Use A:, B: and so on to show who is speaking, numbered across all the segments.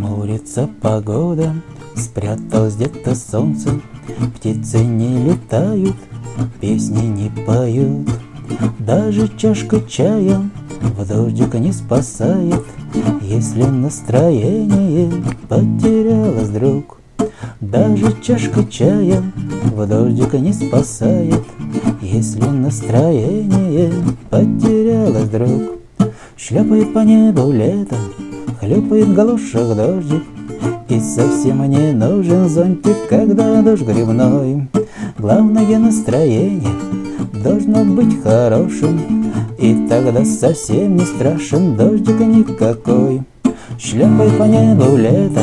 A: Хмурится погода, спряталось где-то солнце, Птицы не летают, песни не поют. Даже чашка чая в дождик не спасает, Если настроение потерялось вдруг. Даже чашка чая в дождик не спасает, Если настроение потерялось вдруг. Шляпает по небу лето, хлюпает в галошах дождик, И совсем не нужен зонтик, когда дождь грибной. Главное настроение должно быть хорошим, И тогда совсем не страшен дождик никакой. Шляпает по небу лето,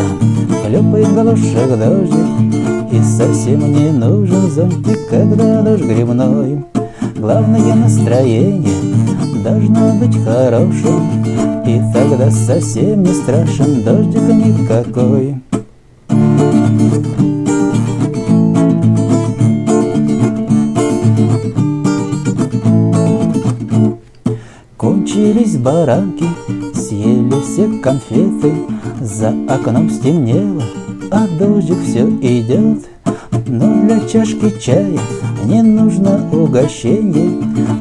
A: хлюпает в галошах дождик, И совсем не нужен зонтик, когда дождь грибной. Главное настроение должно быть хорошим, И тогда совсем не страшен дождик никакой. Кончились баранки, съели все конфеты, За окном стемнело, а дождик все идет. Но для чашки чая не нужно угощение,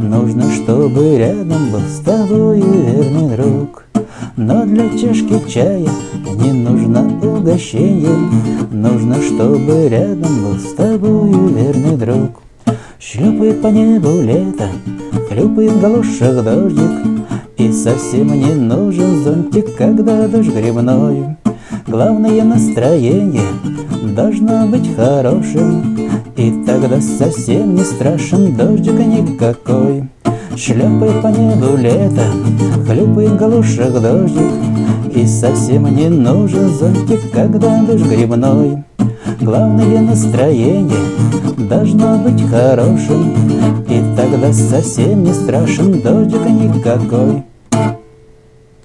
A: Нужно, чтобы рядом был с друг. Но для чашки чая не нужно угощение, Нужно, чтобы рядом был с тобой верный друг. Шлепает по небу лето, хлюпает в галошах дождик, И совсем не нужен зонтик, когда дождь грибной. Главное настроение должно быть хорошим, И тогда совсем не страшен дождик никакой. Шляпает по небу лето, хлюпает в галошах дождик, И совсем не нужен зонтик, когда дождь грибной. Главное настроение должно быть хорошим, И тогда совсем не страшен дождик никакой.